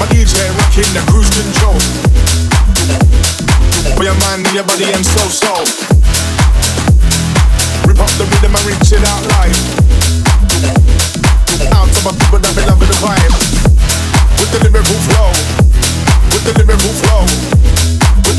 My DJ rocking the cruise control. Your mind your body and so so. Rip up the rhythm and reach it out people that be loving the vibe. With the lyrical flow. With the lyrical flow.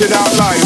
shit out like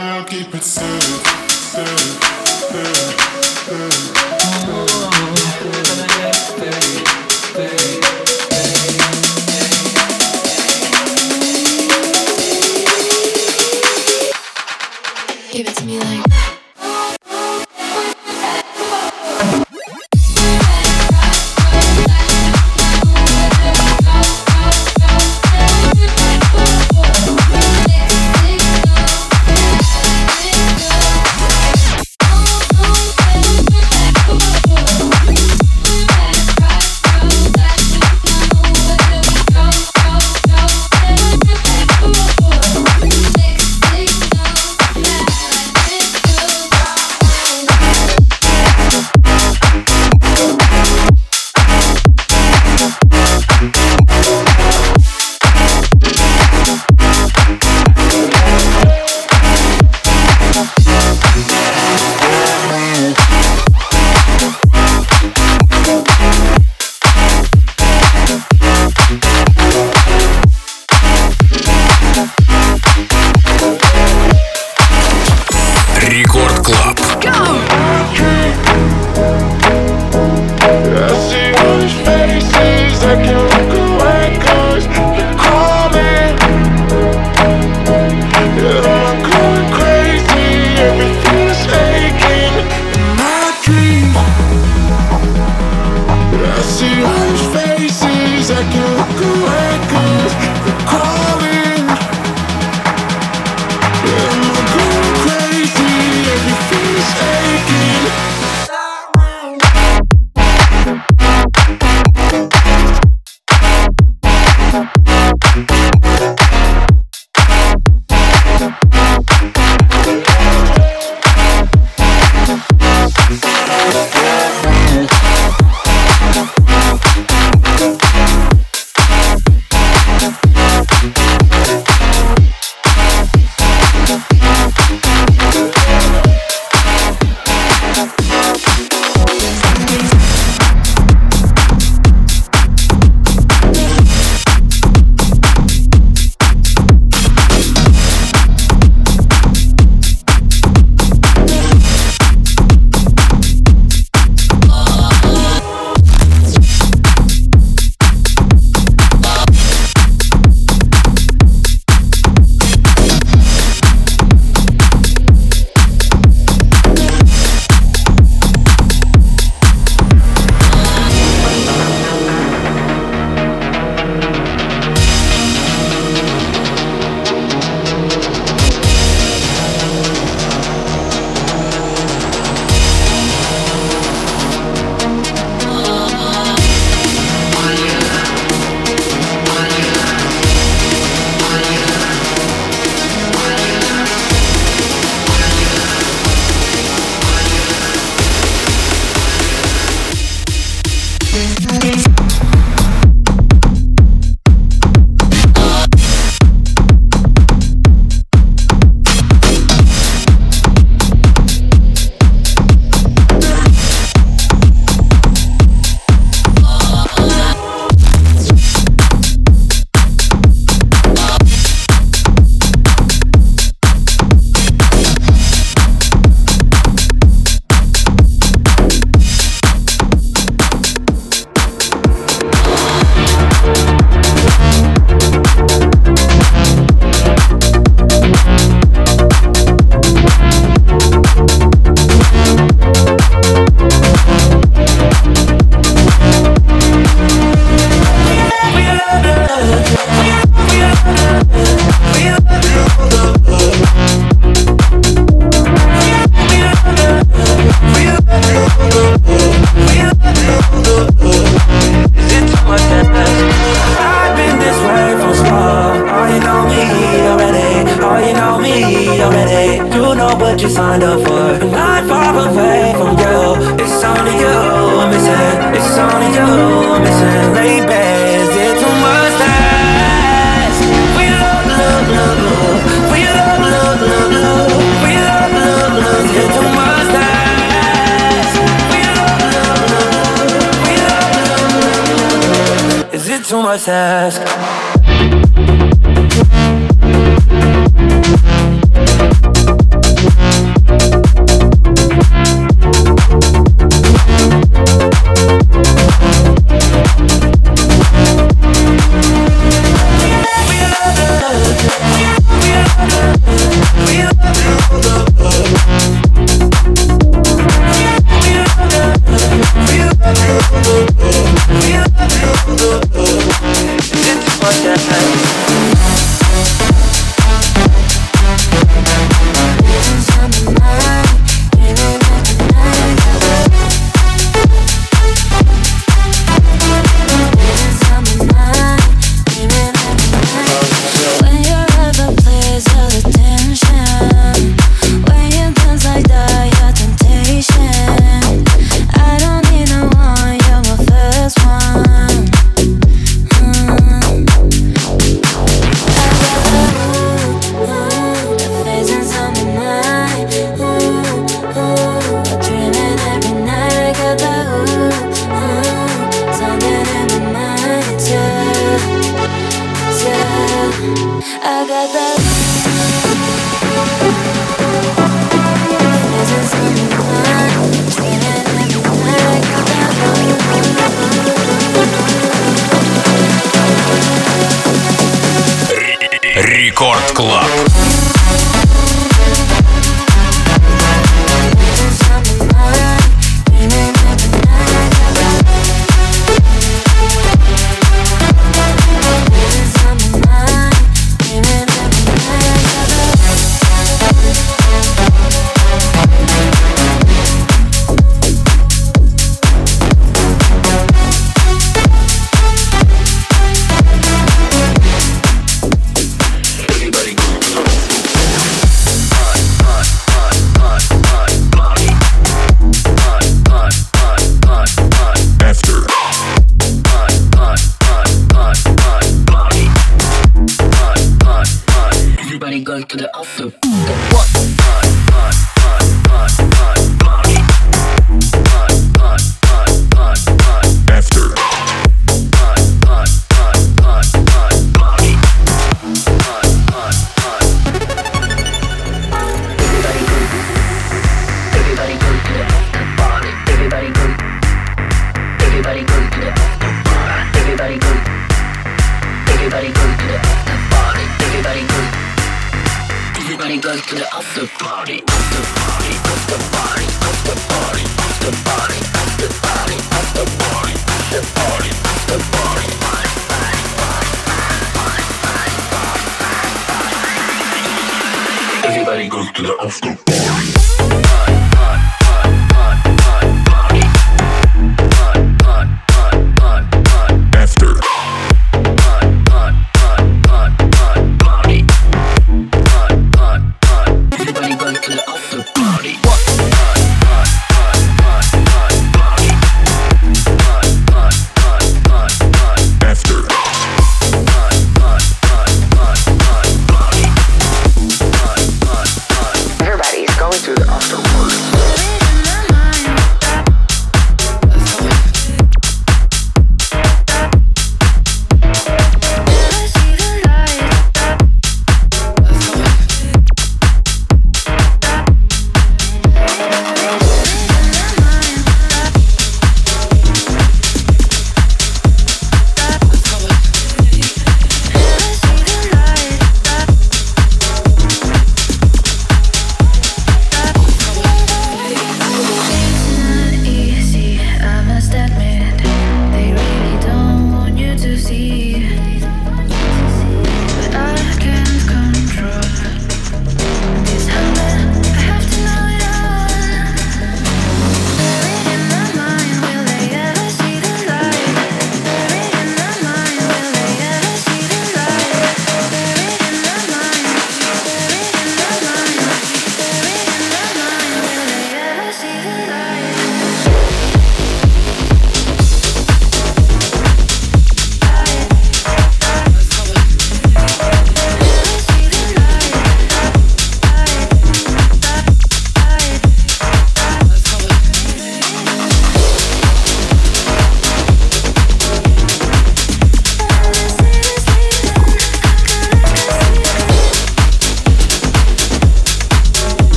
Record Club. ask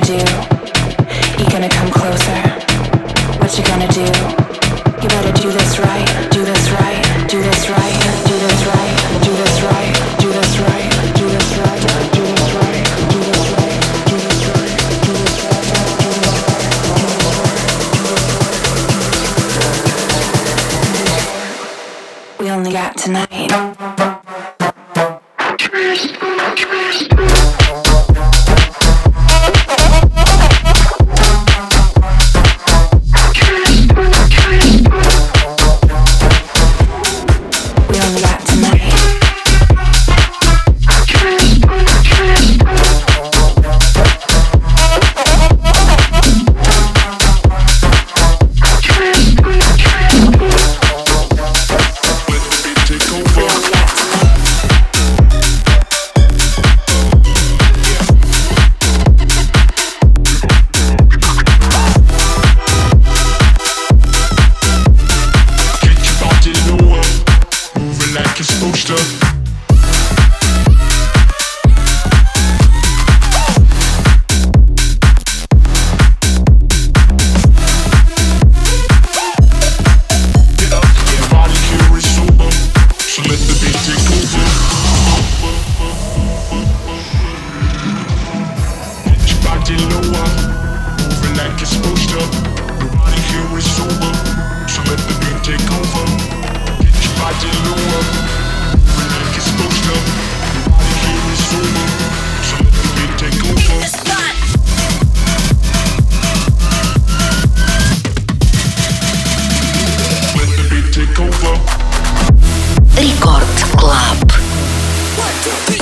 gonna do? You gonna come closer? What you gonna do? You better do this right, do this right, do this right. Рекорд Клаб. One, two, three.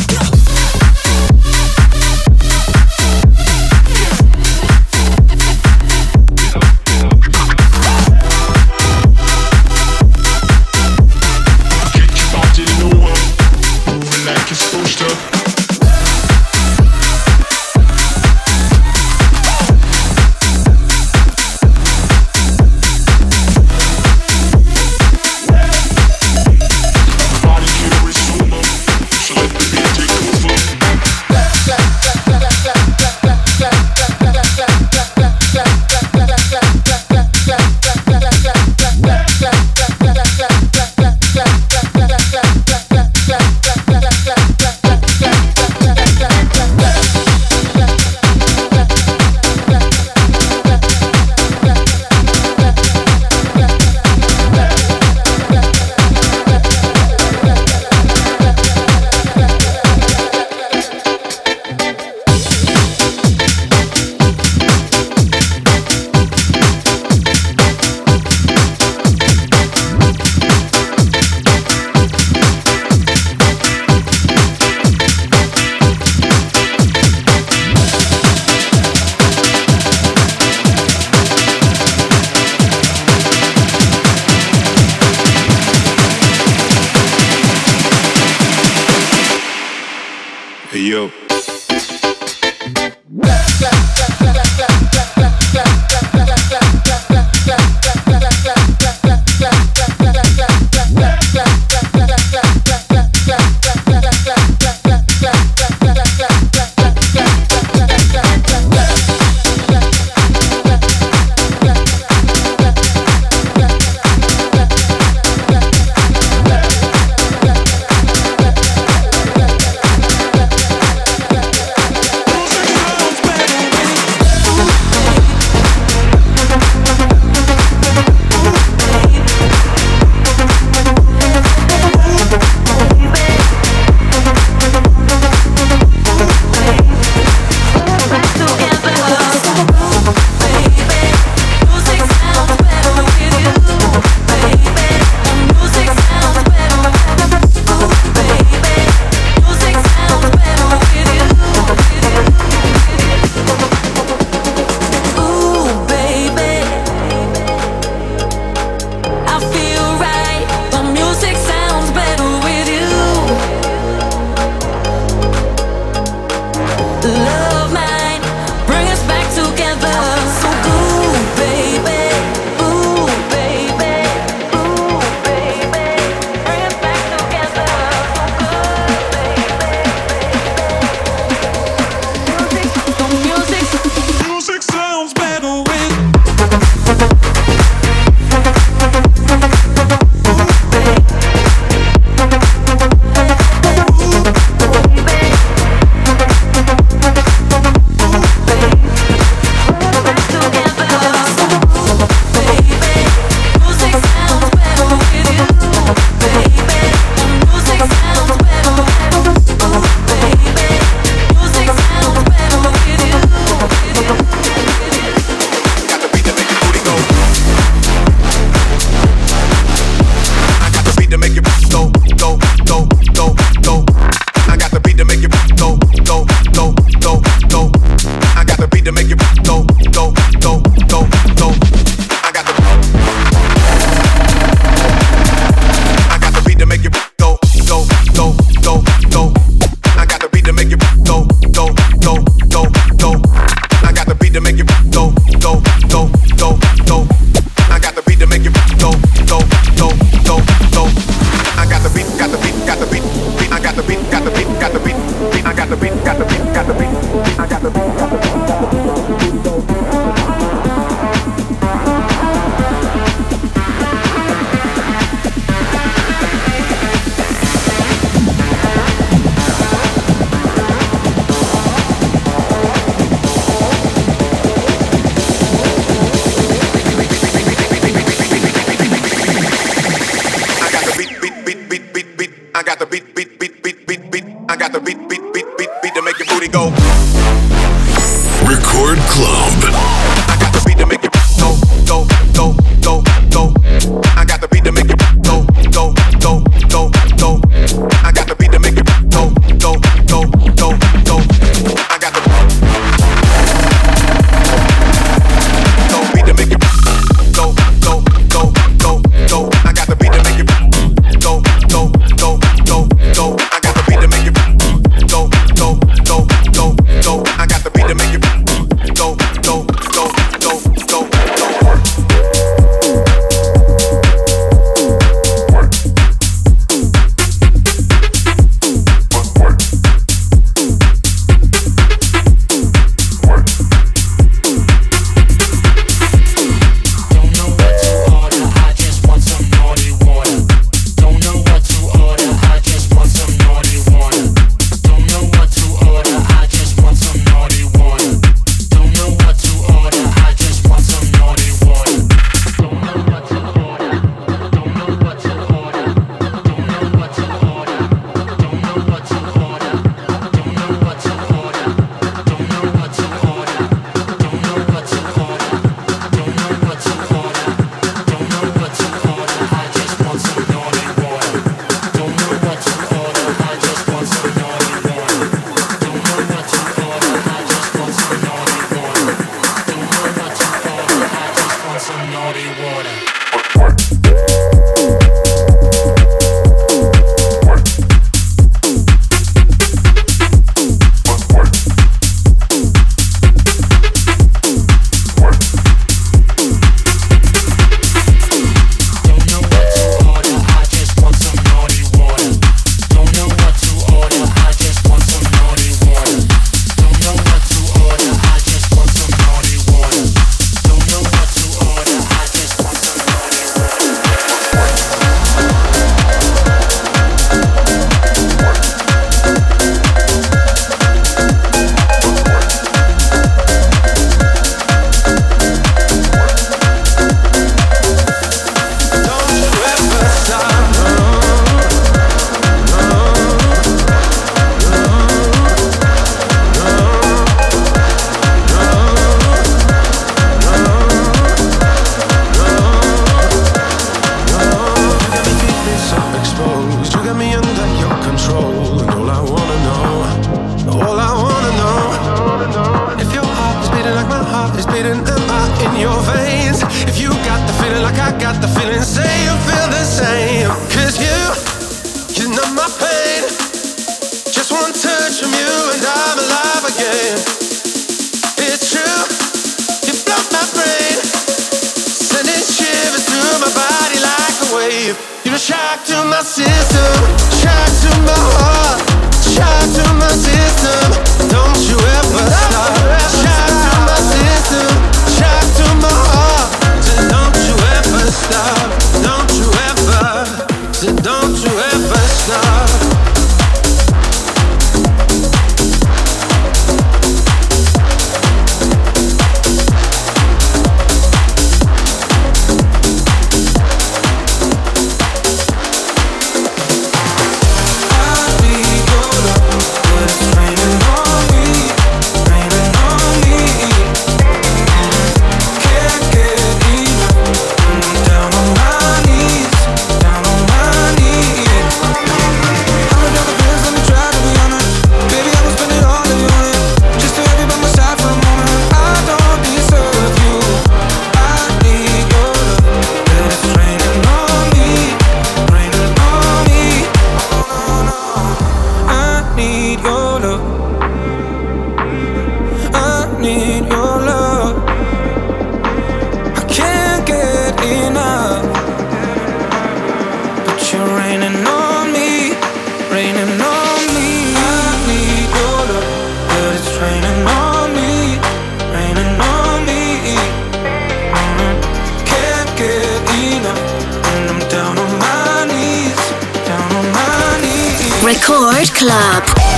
Club.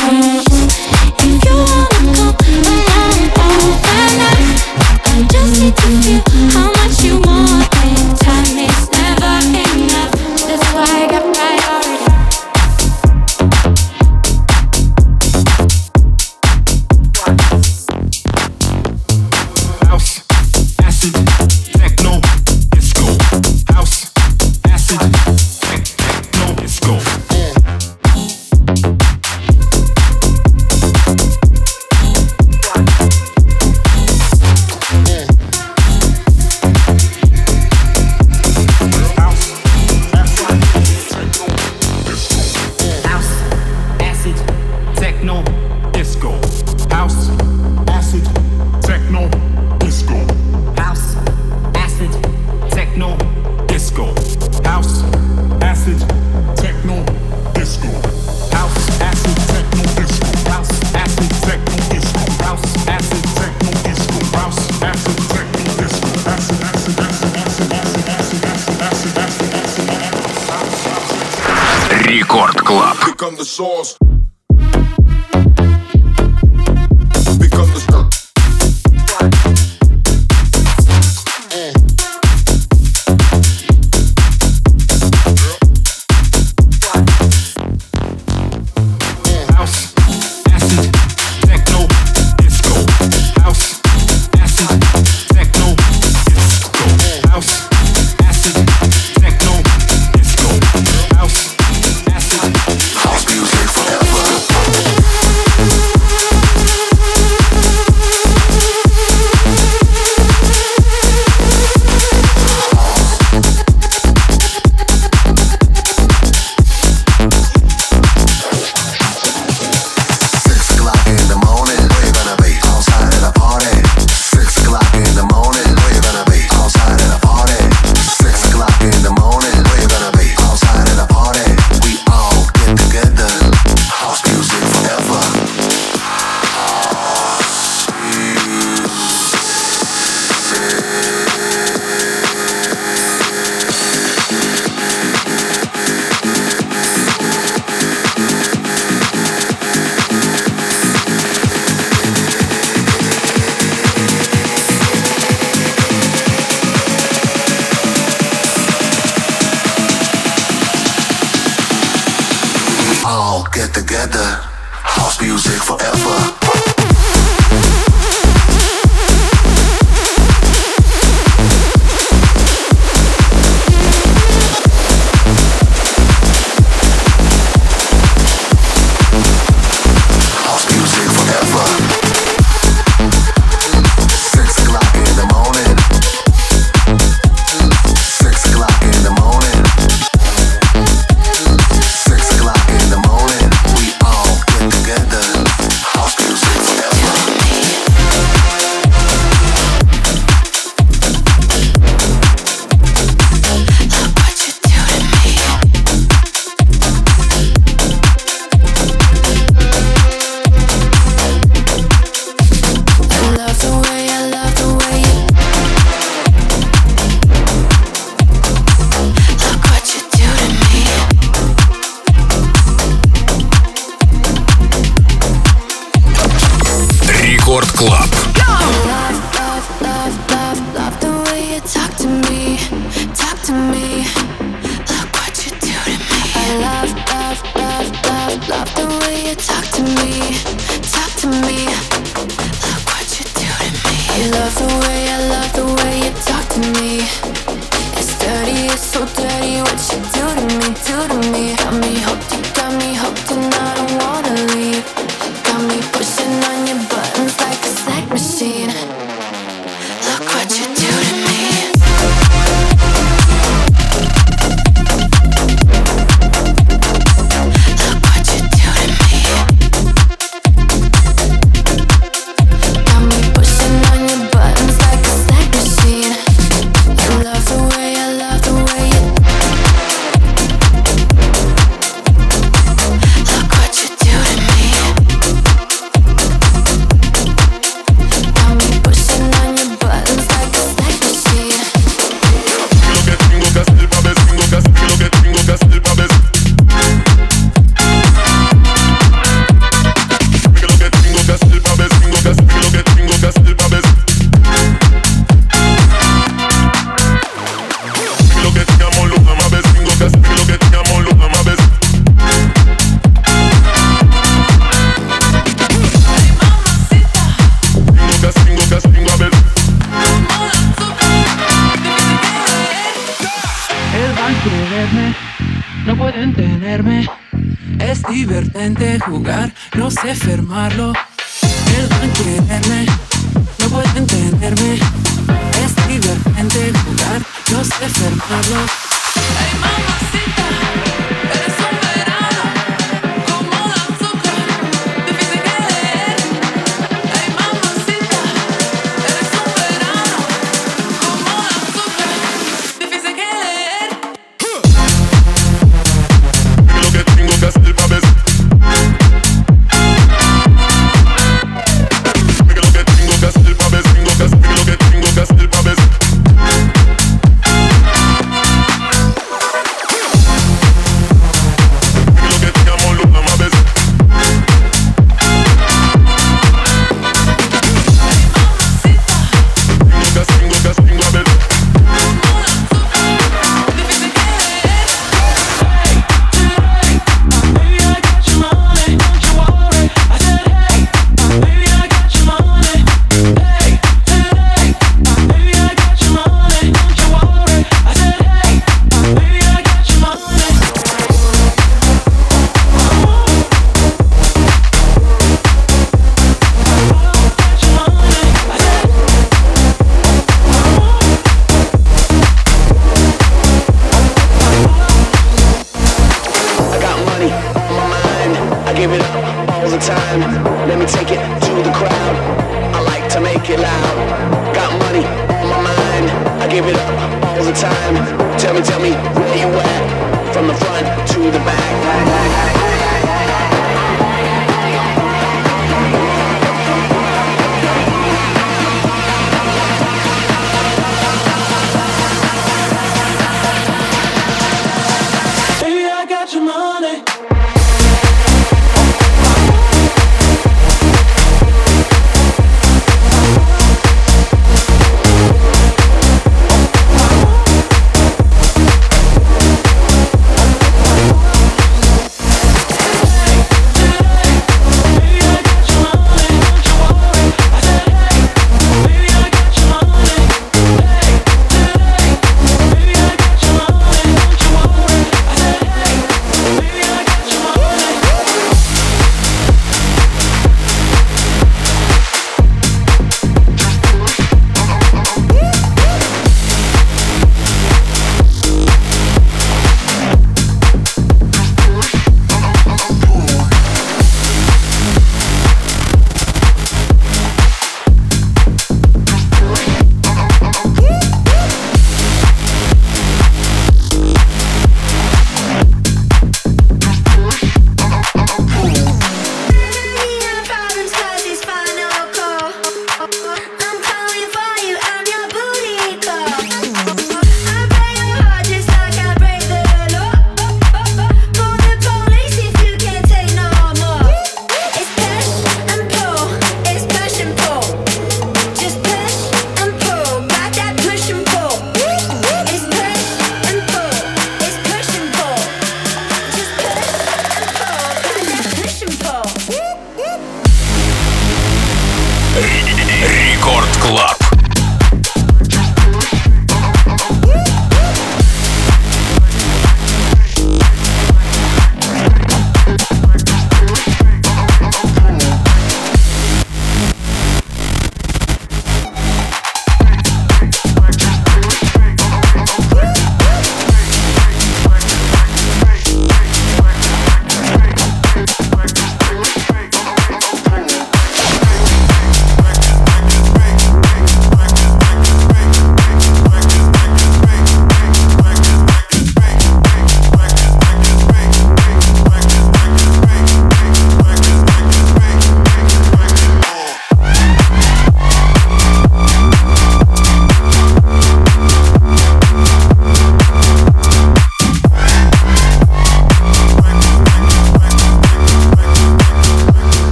Thank you.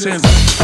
sense.